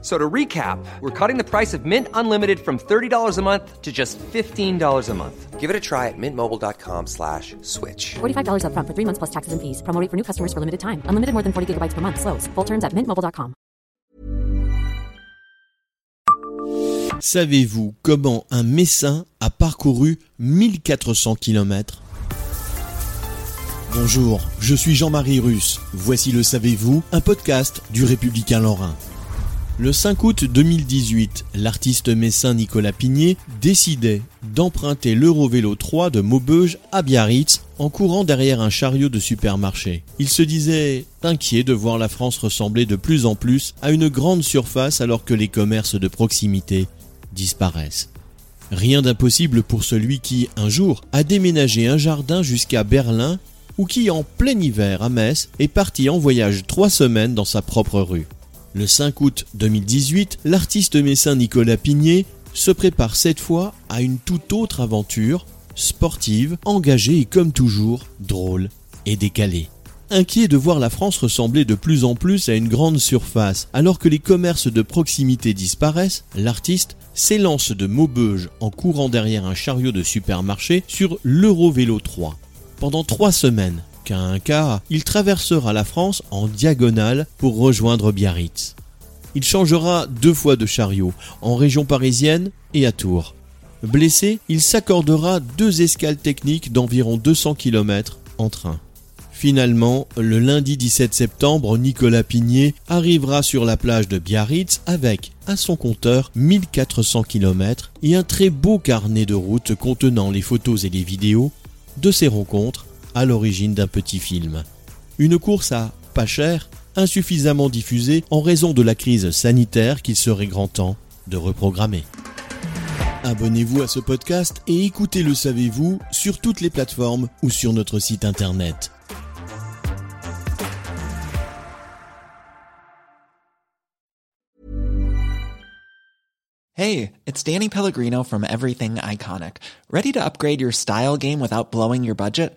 So to recap, we're cutting the price of Mint Unlimited from $30 a month to just $15 a month. Give it a try at mintmobile.com slash switch. $45 upfront for three months plus taxes and fees. Promo rate for new customers for limited time. Unlimited more than 40 gigabytes per month. Slows. Full terms at mintmobile.com. Savez-vous comment un Messin a parcouru 1400 km Bonjour, je suis Jean-Marie Russe. Voici le Savez-vous, un podcast du Républicain Lorrain. Le 5 août 2018, l'artiste messin Nicolas Pigné décidait d'emprunter l'Eurovélo 3 de Maubeuge à Biarritz en courant derrière un chariot de supermarché. Il se disait inquiet de voir la France ressembler de plus en plus à une grande surface alors que les commerces de proximité disparaissent. Rien d'impossible pour celui qui, un jour, a déménagé un jardin jusqu'à Berlin ou qui, en plein hiver à Metz, est parti en voyage trois semaines dans sa propre rue. Le 5 août 2018, l'artiste messin Nicolas Pigné se prépare cette fois à une toute autre aventure, sportive, engagée et comme toujours, drôle et décalée. Inquiet de voir la France ressembler de plus en plus à une grande surface, alors que les commerces de proximité disparaissent, l'artiste s'élance de Maubeuge en courant derrière un chariot de supermarché sur l'Eurovélo 3. Pendant trois semaines, un quart, il traversera la France en diagonale pour rejoindre Biarritz. Il changera deux fois de chariot, en région parisienne et à Tours. Blessé, il s'accordera deux escales techniques d'environ 200 km en train. Finalement, le lundi 17 septembre, Nicolas Pigné arrivera sur la plage de Biarritz avec, à son compteur, 1400 km et un très beau carnet de route contenant les photos et les vidéos de ses rencontres à l'origine d'un petit film. Une course à pas cher, insuffisamment diffusée en raison de la crise sanitaire qu'il serait grand temps de reprogrammer. Abonnez-vous à ce podcast et écoutez Le Savez-vous sur toutes les plateformes ou sur notre site internet. Hey, it's Danny Pellegrino from Everything Iconic. Ready to upgrade your style game without blowing your budget?